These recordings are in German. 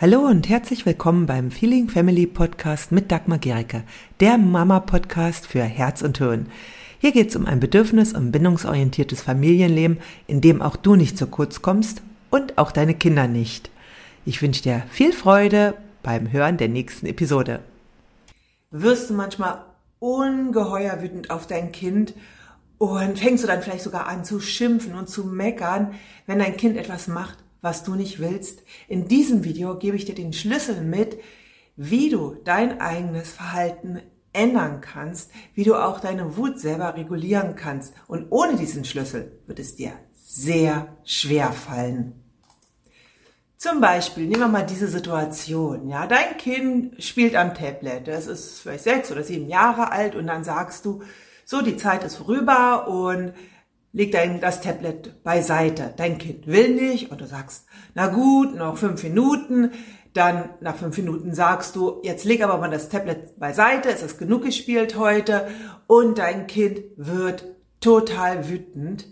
Hallo und herzlich willkommen beim Feeling Family Podcast mit Dagmar Gericke, der Mama-Podcast für Herz und Hirn. Hier geht es um ein bedürfnis- und bindungsorientiertes Familienleben, in dem auch du nicht zu kurz kommst und auch deine Kinder nicht. Ich wünsche dir viel Freude beim Hören der nächsten Episode. Wirst du manchmal ungeheuer wütend auf dein Kind und fängst du dann vielleicht sogar an zu schimpfen und zu meckern, wenn dein Kind etwas macht, was du nicht willst. In diesem Video gebe ich dir den Schlüssel mit, wie du dein eigenes Verhalten ändern kannst, wie du auch deine Wut selber regulieren kannst. Und ohne diesen Schlüssel wird es dir sehr schwer fallen. Zum Beispiel, nehmen wir mal diese Situation, ja, dein Kind spielt am Tablet, das ist vielleicht sechs oder sieben Jahre alt und dann sagst du, so, die Zeit ist vorüber und leg dein, das Tablet beiseite. Dein Kind will nicht und du sagst, na gut, noch fünf Minuten. Dann nach fünf Minuten sagst du, jetzt leg aber mal das Tablet beiseite, es ist genug gespielt heute. Und dein Kind wird total wütend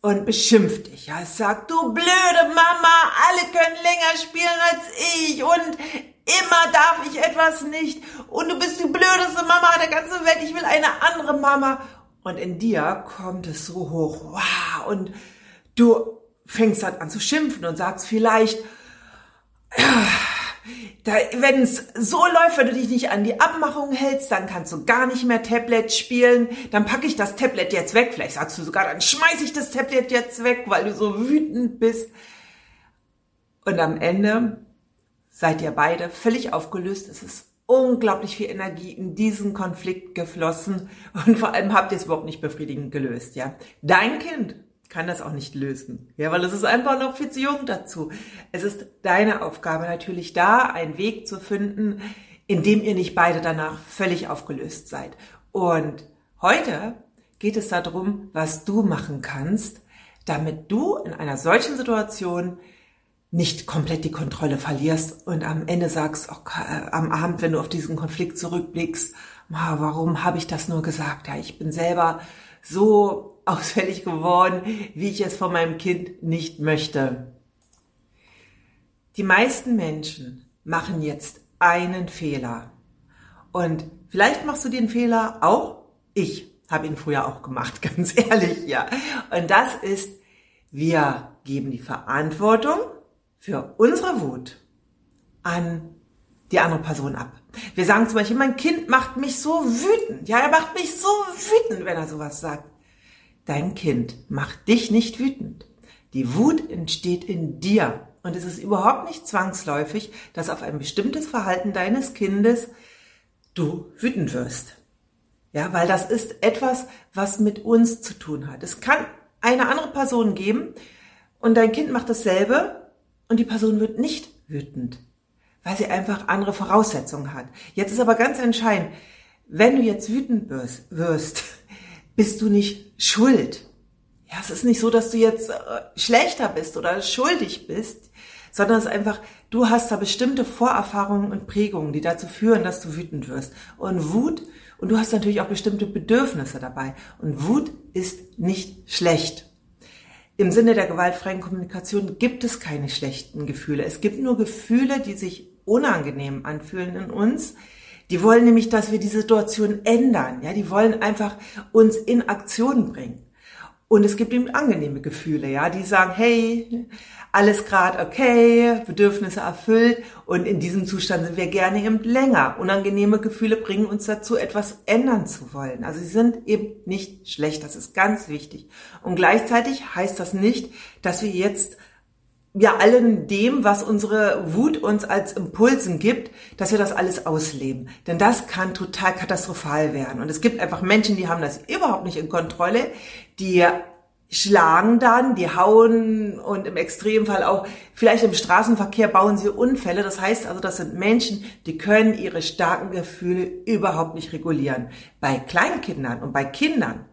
und beschimpft dich. Ja, es sagt, du blöde Mama, alle können länger spielen als ich und immer darf ich etwas nicht und du bist die blödeste Mama der ganzen Welt, ich will eine andere Mama. Und in dir kommt es so hoch, wow, und du fängst dann an zu schimpfen und sagst vielleicht, wenn es so läuft, wenn du dich nicht an die Abmachung hältst, dann kannst du gar nicht mehr Tablet spielen. Dann packe ich das Tablet jetzt weg. Vielleicht sagst du sogar, dann schmeiß ich das Tablet jetzt weg, weil du so wütend bist. Und am Ende seid ihr beide völlig aufgelöst. Es ist unglaublich viel Energie in diesen Konflikt geflossen und vor allem habt ihr es überhaupt nicht befriedigend gelöst, ja. Dein Kind kann das auch nicht lösen, ja, weil es ist einfach noch viel zu jung dazu. Es ist deine Aufgabe natürlich da, einen Weg zu finden, in dem ihr nicht beide danach völlig aufgelöst seid. Und heute geht es darum, was du machen kannst, damit du in einer solchen Situation nicht komplett die Kontrolle verlierst und am Ende sagst, okay, äh, am Abend, wenn du auf diesen Konflikt zurückblickst, warum habe ich das nur gesagt? Ja, ich bin selber so ausfällig geworden, wie ich es von meinem Kind nicht möchte. Die meisten Menschen machen jetzt einen Fehler. Und vielleicht machst du den Fehler auch. Ich habe ihn früher auch gemacht, ganz ehrlich, ja. Und das ist, wir geben die Verantwortung für unsere Wut an die andere Person ab. Wir sagen zum Beispiel, mein Kind macht mich so wütend. Ja, er macht mich so wütend, wenn er sowas sagt. Dein Kind macht dich nicht wütend. Die Wut entsteht in dir. Und es ist überhaupt nicht zwangsläufig, dass auf ein bestimmtes Verhalten deines Kindes du wütend wirst. Ja, weil das ist etwas, was mit uns zu tun hat. Es kann eine andere Person geben und dein Kind macht dasselbe und die Person wird nicht wütend, weil sie einfach andere Voraussetzungen hat. Jetzt ist aber ganz entscheidend, wenn du jetzt wütend wirst, bist du nicht schuld. Ja, es ist nicht so, dass du jetzt äh, schlechter bist oder schuldig bist, sondern es ist einfach, du hast da bestimmte Vorerfahrungen und Prägungen, die dazu führen, dass du wütend wirst. Und Wut, und du hast natürlich auch bestimmte Bedürfnisse dabei. Und Wut ist nicht schlecht. Im Sinne der gewaltfreien Kommunikation gibt es keine schlechten Gefühle. Es gibt nur Gefühle, die sich unangenehm anfühlen in uns. Die wollen nämlich, dass wir die Situation ändern. Ja, die wollen einfach uns in Aktion bringen. Und es gibt eben angenehme Gefühle, ja, die sagen, hey, alles gerade okay, Bedürfnisse erfüllt und in diesem Zustand sind wir gerne eben länger. Unangenehme Gefühle bringen uns dazu, etwas ändern zu wollen. Also sie sind eben nicht schlecht, das ist ganz wichtig. Und gleichzeitig heißt das nicht, dass wir jetzt ja allen dem, was unsere Wut uns als Impulsen gibt, dass wir das alles ausleben. Denn das kann total katastrophal werden. Und es gibt einfach Menschen, die haben das überhaupt nicht in Kontrolle, die schlagen dann, die hauen und im Extremfall auch, vielleicht im Straßenverkehr bauen sie Unfälle. Das heißt also, das sind Menschen, die können ihre starken Gefühle überhaupt nicht regulieren. Bei Kleinkindern und bei Kindern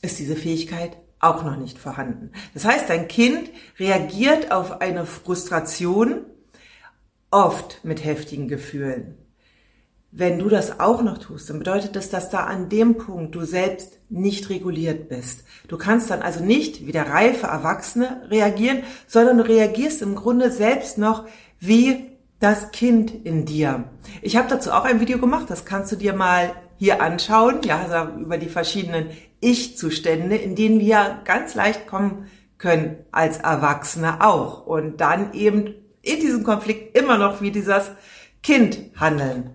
ist diese Fähigkeit auch noch nicht vorhanden. Das heißt, dein Kind reagiert auf eine Frustration oft mit heftigen Gefühlen. Wenn du das auch noch tust, dann bedeutet das, dass da an dem Punkt du selbst nicht reguliert bist. Du kannst dann also nicht wie der reife Erwachsene reagieren, sondern du reagierst im Grunde selbst noch wie das Kind in dir. Ich habe dazu auch ein Video gemacht, das kannst du dir mal hier anschauen, ja, also über die verschiedenen Ich-Zustände, in denen wir ganz leicht kommen können als Erwachsene auch und dann eben in diesem Konflikt immer noch wie dieses Kind handeln.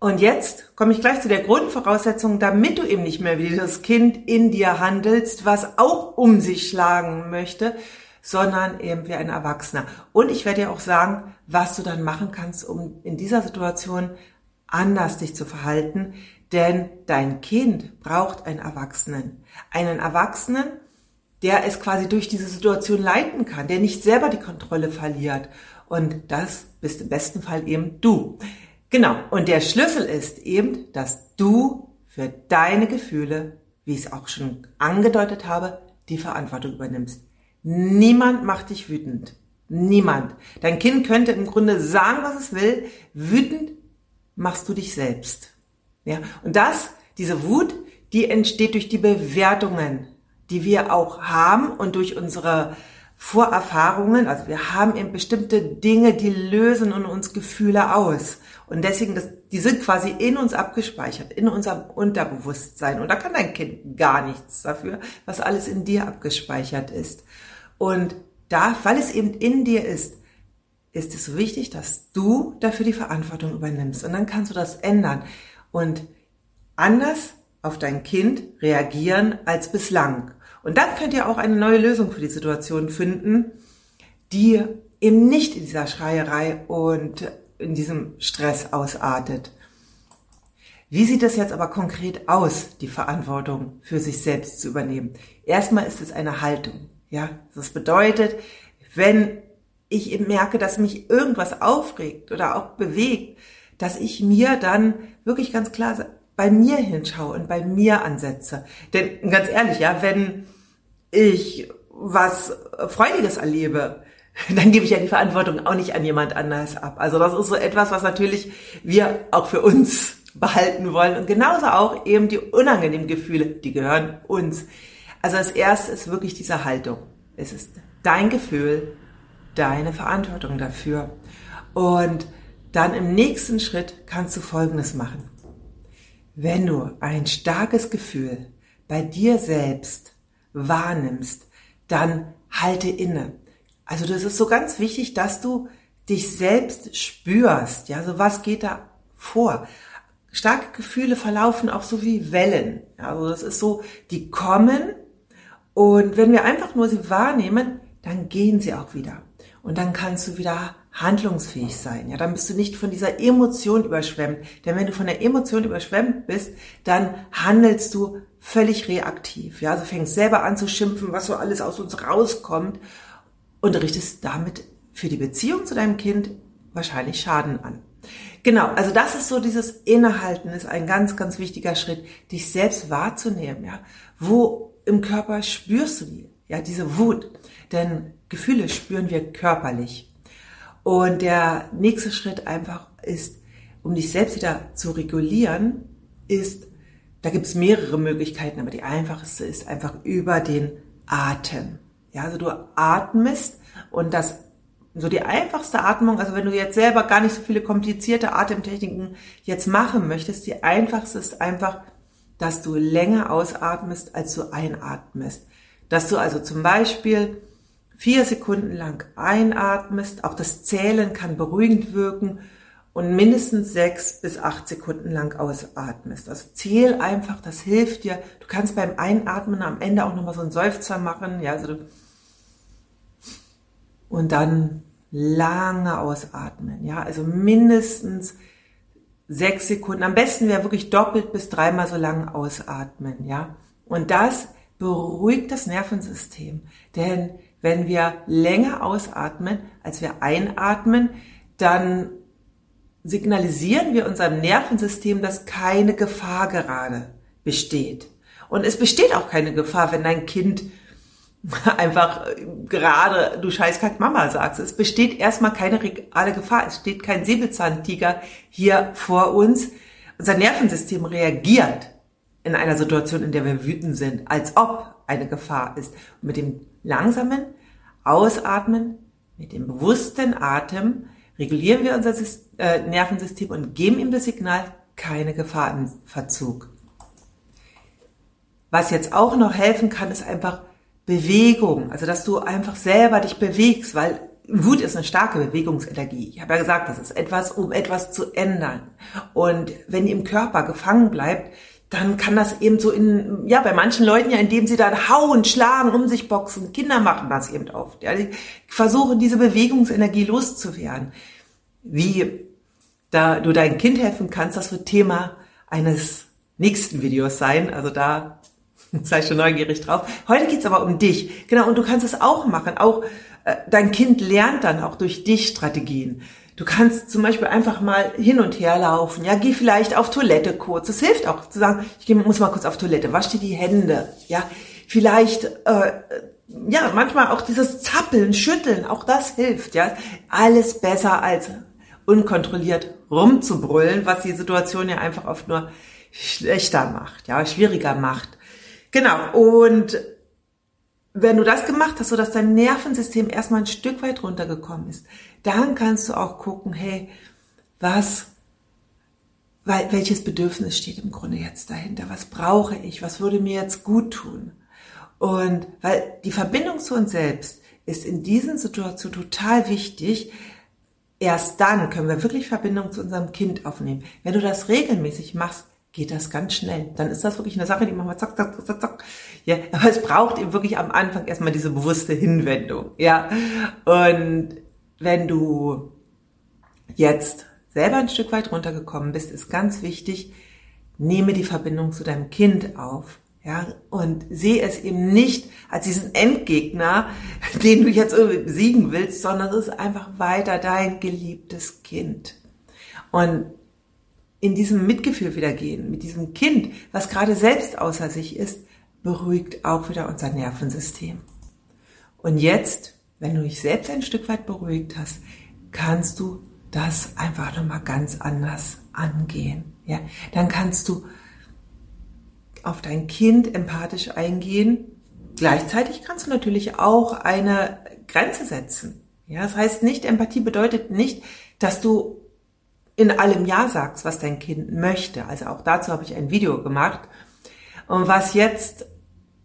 Und jetzt komme ich gleich zu der Grundvoraussetzung, damit du eben nicht mehr wie dieses Kind in dir handelst, was auch um sich schlagen möchte, sondern eben wie ein Erwachsener. Und ich werde dir auch sagen, was du dann machen kannst, um in dieser Situation anders dich zu verhalten, denn dein Kind braucht einen Erwachsenen. Einen Erwachsenen, der es quasi durch diese Situation leiten kann, der nicht selber die Kontrolle verliert. Und das bist im besten Fall eben du. Genau. Und der Schlüssel ist eben, dass du für deine Gefühle, wie ich es auch schon angedeutet habe, die Verantwortung übernimmst. Niemand macht dich wütend. Niemand. Dein Kind könnte im Grunde sagen, was es will. Wütend machst du dich selbst. Ja. Und das, diese Wut, die entsteht durch die Bewertungen, die wir auch haben und durch unsere Vorerfahrungen. Also wir haben eben bestimmte Dinge, die lösen in uns Gefühle aus. Und deswegen, das, die sind quasi in uns abgespeichert, in unserem Unterbewusstsein. Und da kann dein Kind gar nichts dafür, was alles in dir abgespeichert ist. Und da, weil es eben in dir ist, ist es so wichtig, dass du dafür die Verantwortung übernimmst. Und dann kannst du das ändern und anders auf dein Kind reagieren als bislang. Und dann könnt ihr auch eine neue Lösung für die Situation finden, die eben nicht in dieser Schreierei und in diesem Stress ausartet. Wie sieht es jetzt aber konkret aus, die Verantwortung für sich selbst zu übernehmen? Erstmal ist es eine Haltung. Ja, das bedeutet, wenn ich merke, dass mich irgendwas aufregt oder auch bewegt, dass ich mir dann wirklich ganz klar bei mir hinschaue und bei mir ansetze. Denn ganz ehrlich, ja, wenn ich was Freudiges erlebe, dann gebe ich ja die Verantwortung auch nicht an jemand anders ab. Also das ist so etwas, was natürlich wir auch für uns behalten wollen. Und genauso auch eben die unangenehmen Gefühle, die gehören uns. Also das erste ist wirklich diese Haltung. Es ist dein Gefühl, deine Verantwortung dafür. Und dann im nächsten Schritt kannst du Folgendes machen. Wenn du ein starkes Gefühl bei dir selbst wahrnimmst, dann halte inne. Also das ist so ganz wichtig, dass du dich selbst spürst. Ja, so was geht da vor? Starke Gefühle verlaufen auch so wie Wellen. Also das ist so, die kommen und wenn wir einfach nur sie wahrnehmen, dann gehen sie auch wieder. Und dann kannst du wieder handlungsfähig sein. Ja, dann bist du nicht von dieser Emotion überschwemmt. Denn wenn du von der Emotion überschwemmt bist, dann handelst du völlig reaktiv. Ja, also fängst selber an zu schimpfen, was so alles aus uns rauskommt und richtest damit für die Beziehung zu deinem Kind wahrscheinlich Schaden an. Genau, also das ist so dieses Innehalten ist ein ganz, ganz wichtiger Schritt, dich selbst wahrzunehmen. Ja, wo im Körper spürst du die? Ja, diese Wut, denn Gefühle spüren wir körperlich. Und der nächste Schritt einfach ist, um dich selbst wieder zu regulieren, ist, da gibt es mehrere Möglichkeiten, aber die einfachste ist einfach über den Atem. Ja, also du atmest und das so die einfachste Atmung, also wenn du jetzt selber gar nicht so viele komplizierte Atemtechniken jetzt machen möchtest, die einfachste ist einfach, dass du länger ausatmest, als du einatmest. Dass du also zum Beispiel vier Sekunden lang einatmest, auch das Zählen kann beruhigend wirken und mindestens sechs bis acht Sekunden lang ausatmest. Also zähl einfach, das hilft dir. Du kannst beim Einatmen am Ende auch nochmal so einen Seufzer machen, ja, also und dann lange ausatmen, ja, also mindestens sechs Sekunden. Am besten wäre wirklich doppelt bis dreimal so lang ausatmen, ja. Und das beruhigt das Nervensystem, denn wenn wir länger ausatmen, als wir einatmen, dann signalisieren wir unserem Nervensystem, dass keine Gefahr gerade besteht. Und es besteht auch keine Gefahr, wenn dein Kind einfach gerade du scheißkack Mama sagst. Es besteht erstmal keine reale Gefahr. Es steht kein Säbelzahntiger hier vor uns. Unser Nervensystem reagiert in einer Situation, in der wir wütend sind, als ob eine Gefahr ist. Mit dem langsamen Ausatmen Mit dem bewussten Atem regulieren wir unser äh, Nervensystem und geben ihm das Signal, keine Gefahr im Verzug. Was jetzt auch noch helfen kann, ist einfach Bewegung. Also, dass du einfach selber dich bewegst, weil Wut ist eine starke Bewegungsenergie. Ich habe ja gesagt, das ist etwas, um etwas zu ändern. Und wenn die im Körper gefangen bleibt, dann kann das eben so in, ja, bei manchen Leuten ja, indem sie dann hauen, schlagen, um sich boxen. Kinder machen das eben oft. Ja, die versuchen, diese Bewegungsenergie loszuwerden. Wie da du dein Kind helfen kannst, das wird Thema eines nächsten Videos sein. Also da sei schon neugierig drauf. Heute geht's aber um dich. Genau, und du kannst es auch machen. Auch äh, dein Kind lernt dann auch durch dich Strategien. Du kannst zum Beispiel einfach mal hin und her laufen. Ja, geh vielleicht auf Toilette kurz. Es hilft auch zu sagen, ich muss mal kurz auf Toilette. Wasch dir die Hände. Ja, vielleicht, äh, ja, manchmal auch dieses Zappeln, Schütteln. Auch das hilft. Ja, alles besser als unkontrolliert rumzubrüllen, was die Situation ja einfach oft nur schlechter macht, ja, schwieriger macht. Genau. Und wenn du das gemacht hast, so dass dein Nervensystem erstmal ein Stück weit runtergekommen ist, dann kannst du auch gucken, hey, was, welches Bedürfnis steht im Grunde jetzt dahinter? Was brauche ich? Was würde mir jetzt gut tun? Und weil die Verbindung zu uns selbst ist in diesen Situationen total wichtig. Erst dann können wir wirklich Verbindung zu unserem Kind aufnehmen. Wenn du das regelmäßig machst, geht das ganz schnell. Dann ist das wirklich eine Sache, die machen wir zack, zack, zack, zack. Ja, aber es braucht eben wirklich am Anfang erstmal diese bewusste Hinwendung. Ja, und wenn du jetzt selber ein Stück weit runtergekommen bist, ist ganz wichtig, nehme die Verbindung zu deinem Kind auf. Ja, und sehe es eben nicht als diesen Endgegner, den du jetzt irgendwie besiegen willst, sondern es ist einfach weiter dein geliebtes Kind. Und in diesem Mitgefühl wieder gehen, mit diesem Kind, was gerade selbst außer sich ist, beruhigt auch wieder unser Nervensystem. Und jetzt, wenn du dich selbst ein Stück weit beruhigt hast, kannst du das einfach nochmal ganz anders angehen. Ja, dann kannst du auf dein Kind empathisch eingehen. Gleichzeitig kannst du natürlich auch eine Grenze setzen. Ja, das heißt nicht, Empathie bedeutet nicht, dass du in allem Ja sagst, was dein Kind möchte. Also auch dazu habe ich ein Video gemacht. Und was jetzt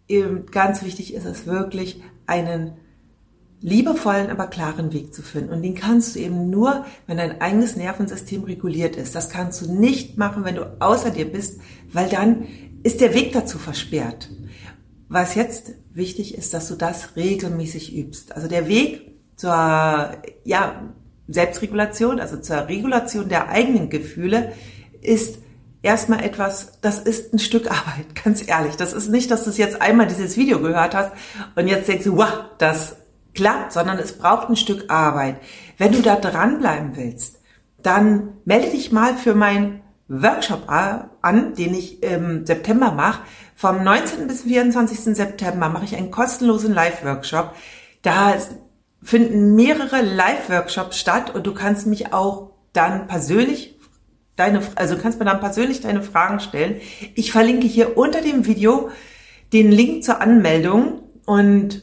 eben ganz wichtig ist, ist wirklich einen liebevollen, aber klaren Weg zu finden. Und den kannst du eben nur, wenn dein eigenes Nervensystem reguliert ist. Das kannst du nicht machen, wenn du außer dir bist, weil dann ist der Weg dazu versperrt. Was jetzt wichtig ist, dass du das regelmäßig übst. Also der Weg zur, ja, Selbstregulation, also zur Regulation der eigenen Gefühle, ist erstmal etwas, das ist ein Stück Arbeit, ganz ehrlich. Das ist nicht, dass du jetzt einmal dieses Video gehört hast und jetzt denkst du, wow, das klappt, sondern es braucht ein Stück Arbeit. Wenn du da dranbleiben willst, dann melde dich mal für meinen Workshop an, den ich im September mache. Vom 19. bis 24. September mache ich einen kostenlosen Live-Workshop. Da finden mehrere Live-Workshops statt und du kannst mich auch dann persönlich deine, also kannst mir dann persönlich deine Fragen stellen. Ich verlinke hier unter dem Video den Link zur Anmeldung und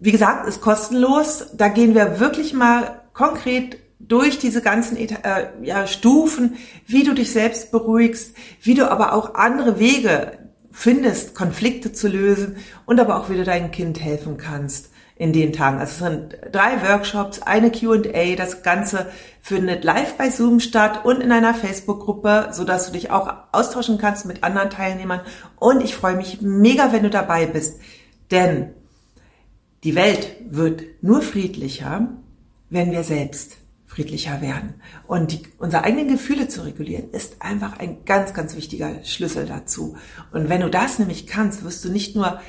wie gesagt, ist kostenlos. Da gehen wir wirklich mal konkret durch diese ganzen äh, ja, Stufen, wie du dich selbst beruhigst, wie du aber auch andere Wege findest, Konflikte zu lösen und aber auch wie du deinem Kind helfen kannst in den Tagen. Also es sind drei Workshops, eine Q&A, das Ganze findet live bei Zoom statt und in einer Facebook-Gruppe, so dass du dich auch austauschen kannst mit anderen Teilnehmern. Und ich freue mich mega, wenn du dabei bist, denn die Welt wird nur friedlicher, wenn wir selbst friedlicher werden. Und die, unsere eigenen Gefühle zu regulieren, ist einfach ein ganz, ganz wichtiger Schlüssel dazu. Und wenn du das nämlich kannst, wirst du nicht nur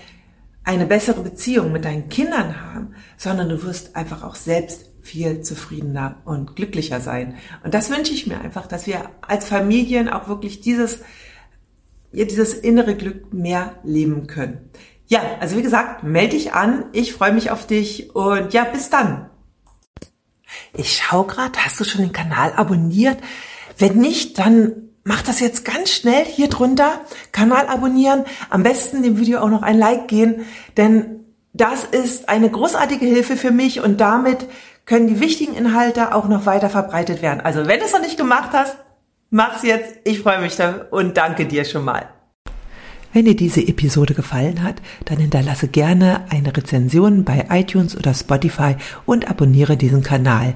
eine bessere Beziehung mit deinen Kindern haben, sondern du wirst einfach auch selbst viel zufriedener und glücklicher sein. Und das wünsche ich mir einfach, dass wir als Familien auch wirklich dieses, ja, dieses innere Glück mehr leben können. Ja, also wie gesagt, melde dich an. Ich freue mich auf dich und ja, bis dann. Ich schau gerade, hast du schon den Kanal abonniert? Wenn nicht, dann mach das jetzt ganz schnell hier drunter, Kanal abonnieren, am besten dem Video auch noch ein Like gehen, denn das ist eine großartige Hilfe für mich und damit können die wichtigen Inhalte auch noch weiter verbreitet werden. Also wenn du es noch nicht gemacht hast, mach's jetzt. Ich freue mich da und danke dir schon mal. Wenn dir diese Episode gefallen hat, dann hinterlasse gerne eine Rezension bei iTunes oder Spotify und abonniere diesen Kanal.